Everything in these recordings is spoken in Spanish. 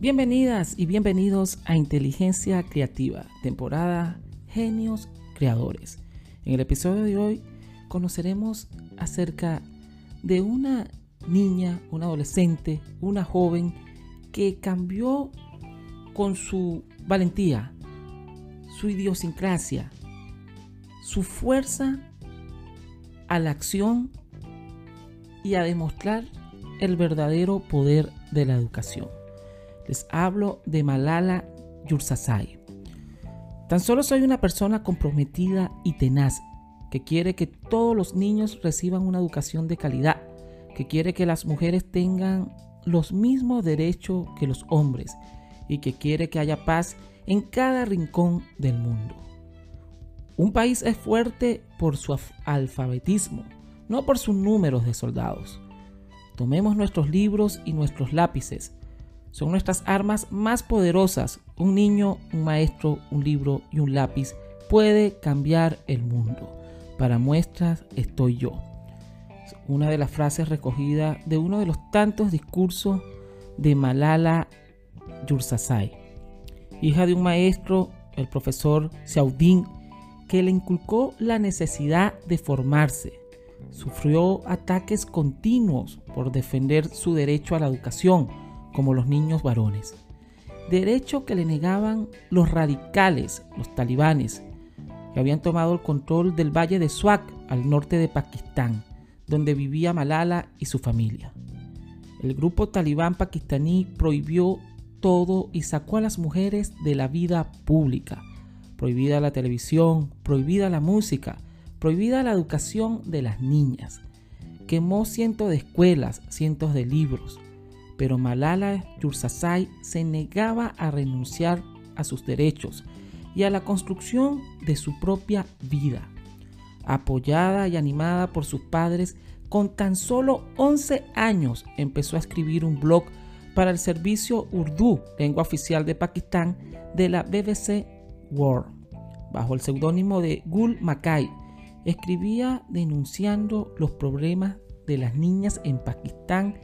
Bienvenidas y bienvenidos a Inteligencia Creativa, temporada Genios Creadores. En el episodio de hoy conoceremos acerca de una niña, una adolescente, una joven que cambió con su valentía, su idiosincrasia, su fuerza a la acción y a demostrar el verdadero poder de la educación. Les hablo de Malala Yousafzai. Tan solo soy una persona comprometida y tenaz que quiere que todos los niños reciban una educación de calidad, que quiere que las mujeres tengan los mismos derechos que los hombres y que quiere que haya paz en cada rincón del mundo. Un país es fuerte por su alfabetismo, no por sus números de soldados. Tomemos nuestros libros y nuestros lápices. Son nuestras armas más poderosas. Un niño, un maestro, un libro y un lápiz puede cambiar el mundo. Para muestras estoy yo. Una de las frases recogidas de uno de los tantos discursos de Malala Yousafzai, hija de un maestro, el profesor Xiaodin, que le inculcó la necesidad de formarse. Sufrió ataques continuos por defender su derecho a la educación, como los niños varones. Derecho que le negaban los radicales, los talibanes, que habían tomado el control del valle de Swat al norte de Pakistán, donde vivía Malala y su familia. El grupo talibán pakistaní prohibió todo y sacó a las mujeres de la vida pública. Prohibida la televisión, prohibida la música, prohibida la educación de las niñas. Quemó cientos de escuelas, cientos de libros. Pero Malala Yousafzai se negaba a renunciar a sus derechos y a la construcción de su propia vida. Apoyada y animada por sus padres, con tan solo 11 años empezó a escribir un blog para el servicio Urdu, lengua oficial de Pakistán, de la BBC World. Bajo el seudónimo de Gul Makai, escribía denunciando los problemas de las niñas en Pakistán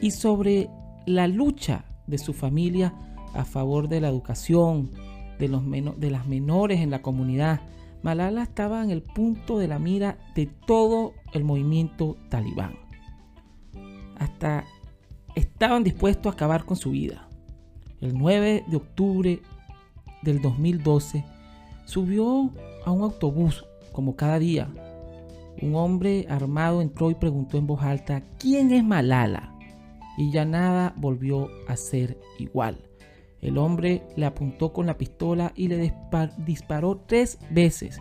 y sobre la lucha de su familia a favor de la educación de, los de las menores en la comunidad. Malala estaba en el punto de la mira de todo el movimiento talibán. Hasta estaban dispuestos a acabar con su vida. El 9 de octubre del 2012 subió a un autobús como cada día. Un hombre armado entró y preguntó en voz alta, ¿quién es Malala? Y ya nada volvió a ser igual. El hombre le apuntó con la pistola y le disparó tres veces.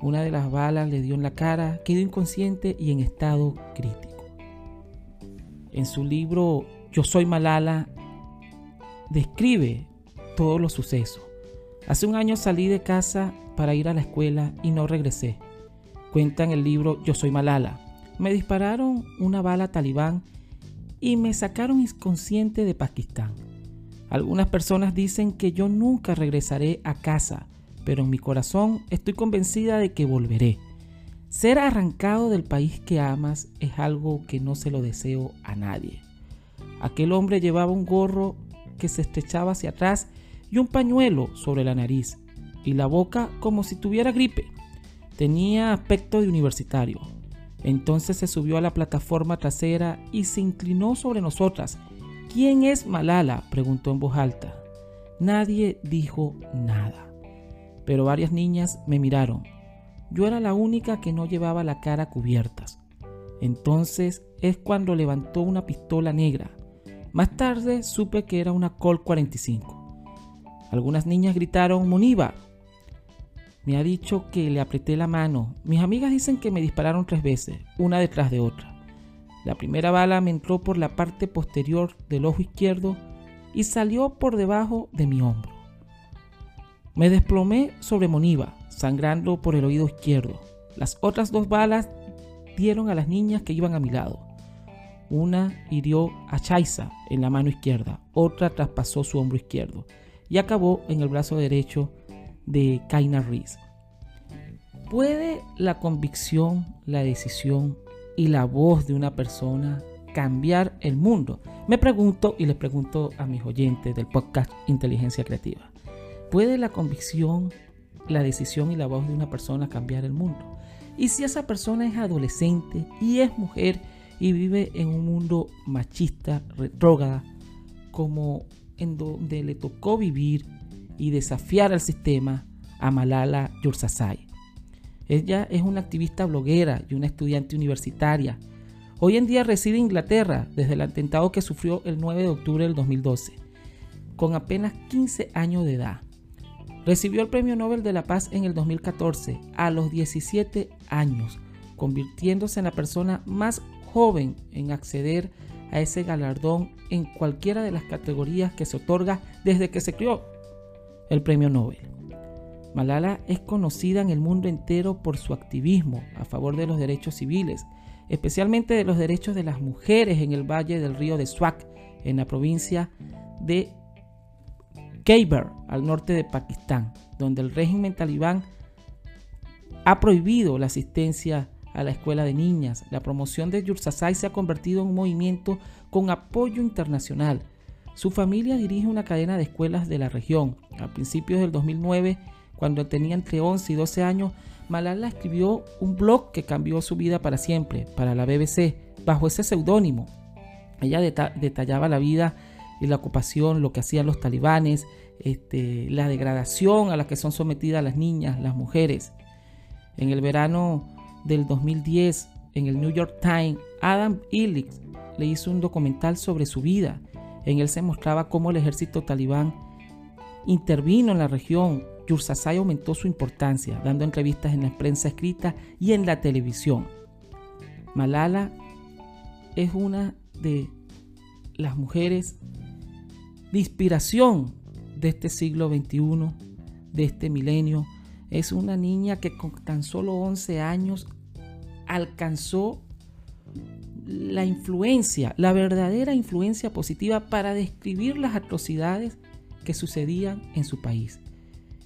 Una de las balas le dio en la cara, quedó inconsciente y en estado crítico. En su libro Yo soy Malala, describe todos los sucesos. Hace un año salí de casa para ir a la escuela y no regresé. Cuenta en el libro Yo soy Malala. Me dispararon una bala talibán y me sacaron inconsciente de Pakistán. Algunas personas dicen que yo nunca regresaré a casa, pero en mi corazón estoy convencida de que volveré. Ser arrancado del país que amas es algo que no se lo deseo a nadie. Aquel hombre llevaba un gorro que se estrechaba hacia atrás y un pañuelo sobre la nariz y la boca como si tuviera gripe. Tenía aspecto de universitario. Entonces se subió a la plataforma trasera y se inclinó sobre nosotras. ¿Quién es Malala? preguntó en voz alta. Nadie dijo nada. Pero varias niñas me miraron yo era la única que no llevaba la cara cubiertas. Entonces es cuando levantó una pistola negra. Más tarde supe que era una Colt 45. Algunas niñas gritaron Muniba. Me ha dicho que le apreté la mano. Mis amigas dicen que me dispararon tres veces, una detrás de otra. La primera bala me entró por la parte posterior del ojo izquierdo y salió por debajo de mi hombro. Me desplomé sobre Moniva sangrando por el oído izquierdo. Las otras dos balas dieron a las niñas que iban a mi lado. Una hirió a Chaisa en la mano izquierda, otra traspasó su hombro izquierdo y acabó en el brazo derecho de Kaina Reese. ¿Puede la convicción, la decisión y la voz de una persona cambiar el mundo. Me pregunto y les pregunto a mis oyentes del podcast Inteligencia Creativa. ¿Puede la convicción, la decisión y la voz de una persona cambiar el mundo? Y si esa persona es adolescente y es mujer y vive en un mundo machista, retrógrada, como en donde le tocó vivir y desafiar al sistema a Malala Yousafzai. Ella es una activista bloguera y una estudiante universitaria. Hoy en día reside en Inglaterra desde el atentado que sufrió el 9 de octubre del 2012, con apenas 15 años de edad. Recibió el Premio Nobel de la Paz en el 2014 a los 17 años, convirtiéndose en la persona más joven en acceder a ese galardón en cualquiera de las categorías que se otorga desde que se creó el Premio Nobel. Malala es conocida en el mundo entero por su activismo a favor de los derechos civiles, especialmente de los derechos de las mujeres en el valle del río de Swat, en la provincia de Khyber, al norte de Pakistán, donde el régimen talibán ha prohibido la asistencia a la escuela de niñas. La promoción de Yursasai se ha convertido en un movimiento con apoyo internacional. Su familia dirige una cadena de escuelas de la región. A principios del 2009, cuando tenía entre 11 y 12 años, Malala escribió un blog que cambió su vida para siempre, para la BBC, bajo ese seudónimo. Ella detallaba la vida y la ocupación, lo que hacían los talibanes, este, la degradación a la que son sometidas las niñas, las mujeres. En el verano del 2010, en el New York Times, Adam Illich le hizo un documental sobre su vida. En él se mostraba cómo el ejército talibán intervino en la región. Yursasai aumentó su importancia, dando entrevistas en la prensa escrita y en la televisión. Malala es una de las mujeres de inspiración de este siglo XXI, de este milenio, es una niña que con tan solo 11 años alcanzó la influencia, la verdadera influencia positiva para describir las atrocidades que sucedían en su país.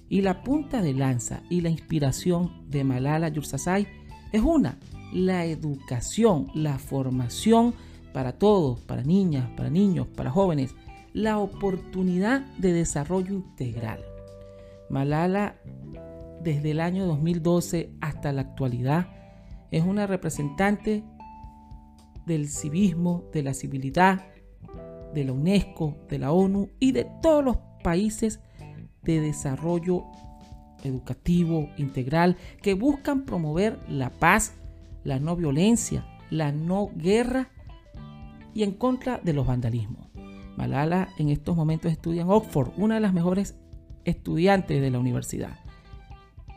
Y la punta de lanza y la inspiración de Malala Yousafzai es una, la educación, la formación para todos, para niñas, para niños, para jóvenes, la oportunidad de desarrollo integral. Malala desde el año 2012 hasta la actualidad. Es una representante del civismo, de la civilidad, de la UNESCO, de la ONU y de todos los países de desarrollo educativo integral que buscan promover la paz, la no violencia, la no guerra y en contra de los vandalismos. Malala en estos momentos estudia en Oxford, una de las mejores estudiantes de la universidad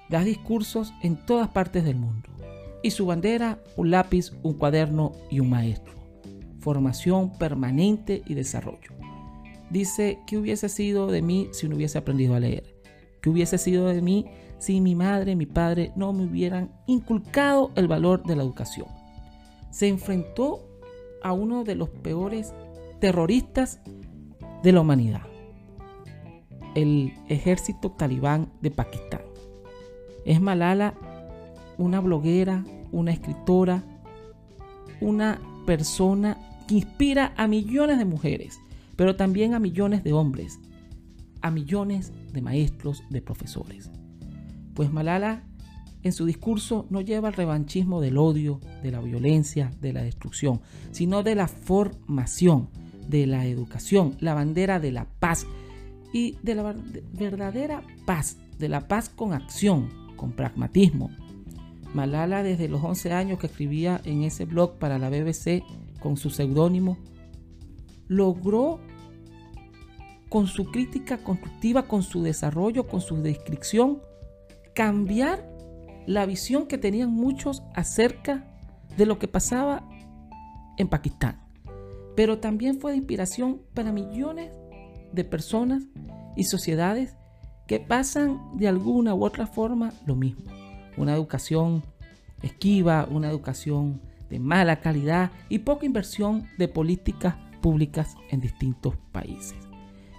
da discursos en todas partes del mundo. Y su bandera, un lápiz, un cuaderno y un maestro. Formación permanente y desarrollo. Dice, ¿qué hubiese sido de mí si no hubiese aprendido a leer? ¿Qué hubiese sido de mí si mi madre, mi padre no me hubieran inculcado el valor de la educación? Se enfrentó a uno de los peores terroristas de la humanidad, el ejército talibán de Pakistán. Es Malala una bloguera, una escritora, una persona que inspira a millones de mujeres, pero también a millones de hombres, a millones de maestros, de profesores. Pues Malala en su discurso no lleva el revanchismo del odio, de la violencia, de la destrucción, sino de la formación, de la educación, la bandera de la paz y de la verdadera paz, de la paz con acción, con pragmatismo. Malala desde los 11 años que escribía en ese blog para la BBC con su seudónimo, logró con su crítica constructiva, con su desarrollo, con su descripción, cambiar la visión que tenían muchos acerca de lo que pasaba en Pakistán. Pero también fue de inspiración para millones de personas y sociedades que pasan de alguna u otra forma lo mismo. Una educación esquiva, una educación de mala calidad y poca inversión de políticas públicas en distintos países.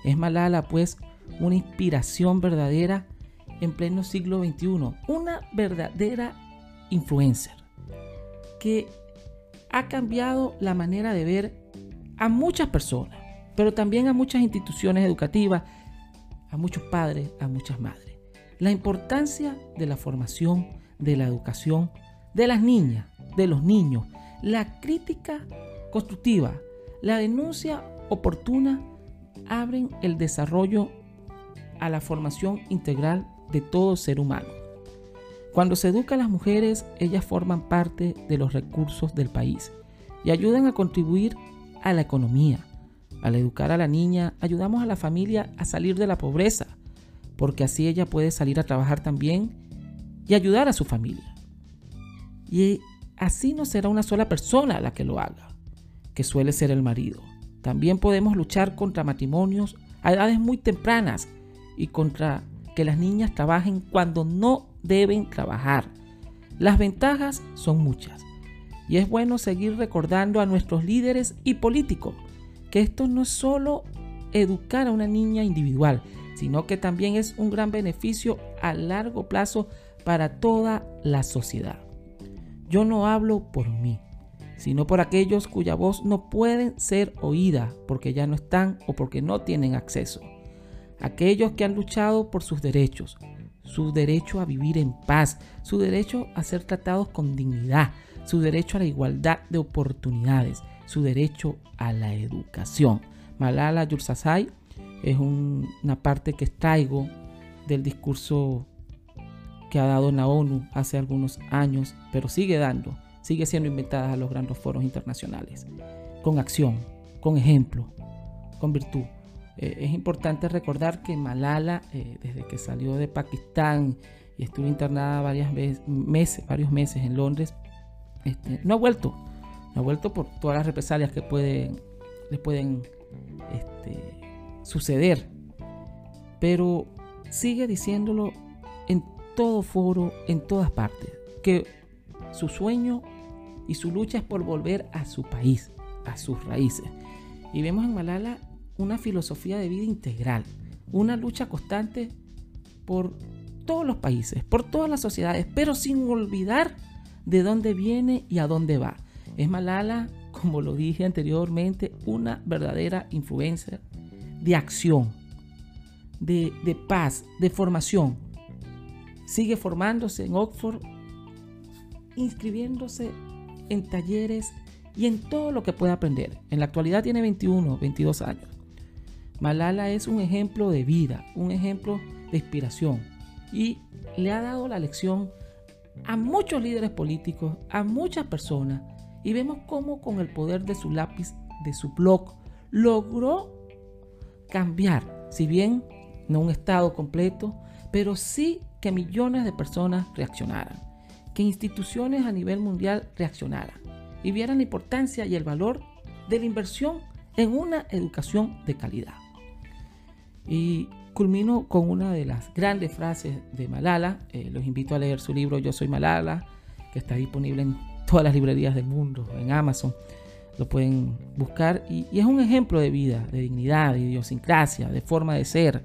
Es Malala pues una inspiración verdadera en pleno siglo XXI, una verdadera influencer que ha cambiado la manera de ver a muchas personas, pero también a muchas instituciones educativas, a muchos padres, a muchas madres. La importancia de la formación, de la educación, de las niñas, de los niños, la crítica constructiva, la denuncia oportuna abren el desarrollo a la formación integral de todo ser humano. Cuando se educa a las mujeres, ellas forman parte de los recursos del país y ayudan a contribuir a la economía. Al educar a la niña, ayudamos a la familia a salir de la pobreza, porque así ella puede salir a trabajar también y ayudar a su familia. Y así no será una sola persona la que lo haga, que suele ser el marido. También podemos luchar contra matrimonios a edades muy tempranas y contra que las niñas trabajen cuando no deben trabajar. Las ventajas son muchas y es bueno seguir recordando a nuestros líderes y políticos que esto no es solo educar a una niña individual, sino que también es un gran beneficio a largo plazo para toda la sociedad. Yo no hablo por mí, sino por aquellos cuya voz no pueden ser oída porque ya no están o porque no tienen acceso. Aquellos que han luchado por sus derechos, su derecho a vivir en paz, su derecho a ser tratados con dignidad, su derecho a la igualdad de oportunidades, su derecho a la educación. Malala Yousafzai es una parte que extraigo del discurso que ha dado la ONU hace algunos años, pero sigue dando, sigue siendo inventada a los grandes foros internacionales, con acción, con ejemplo, con virtud. Eh, es importante recordar que Malala, eh, desde que salió de Pakistán y estuvo internada varias meses, varios meses en Londres, este, no ha vuelto, no ha vuelto por todas las represalias que pueden, le pueden este, suceder, pero sigue diciéndolo en todo foro, en todas partes, que su sueño y su lucha es por volver a su país, a sus raíces. Y vemos en Malala una filosofía de vida integral, una lucha constante por todos los países, por todas las sociedades, pero sin olvidar de dónde viene y a dónde va. Es Malala, como lo dije anteriormente, una verdadera influencia de acción, de, de paz, de formación, Sigue formándose en Oxford, inscribiéndose en talleres y en todo lo que pueda aprender. En la actualidad tiene 21, 22 años. Malala es un ejemplo de vida, un ejemplo de inspiración y le ha dado la lección a muchos líderes políticos, a muchas personas y vemos cómo con el poder de su lápiz, de su blog, logró cambiar, si bien no un estado completo, pero sí que millones de personas reaccionaran, que instituciones a nivel mundial reaccionaran y vieran la importancia y el valor de la inversión en una educación de calidad. Y culmino con una de las grandes frases de Malala. Eh, los invito a leer su libro Yo soy Malala, que está disponible en todas las librerías del mundo, en Amazon. Lo pueden buscar. Y, y es un ejemplo de vida, de dignidad, de idiosincrasia, de forma de ser,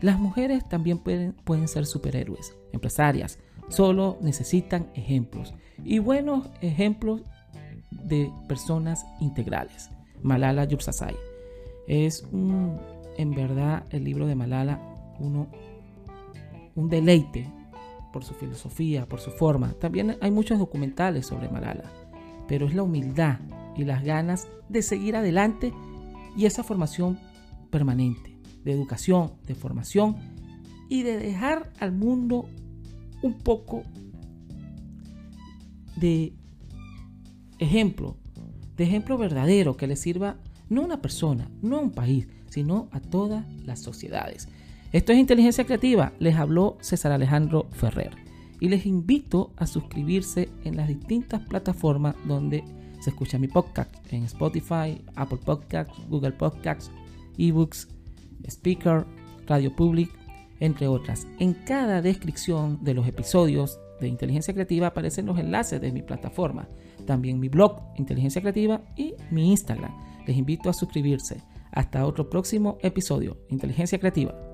las mujeres también pueden, pueden ser superhéroes, empresarias, solo necesitan ejemplos. Y buenos ejemplos de personas integrales. Malala Yousafzai. Es un, en verdad el libro de Malala uno, un deleite por su filosofía, por su forma. También hay muchos documentales sobre Malala, pero es la humildad y las ganas de seguir adelante y esa formación permanente de educación, de formación y de dejar al mundo un poco de ejemplo, de ejemplo verdadero que le sirva no a una persona, no a un país, sino a todas las sociedades. Esto es Inteligencia Creativa, les habló César Alejandro Ferrer y les invito a suscribirse en las distintas plataformas donde se escucha mi podcast, en Spotify, Apple Podcasts, Google Podcasts, eBooks, Speaker, Radio Public, entre otras. En cada descripción de los episodios de Inteligencia Creativa aparecen los enlaces de mi plataforma, también mi blog Inteligencia Creativa y mi Instagram. Les invito a suscribirse. Hasta otro próximo episodio. Inteligencia Creativa.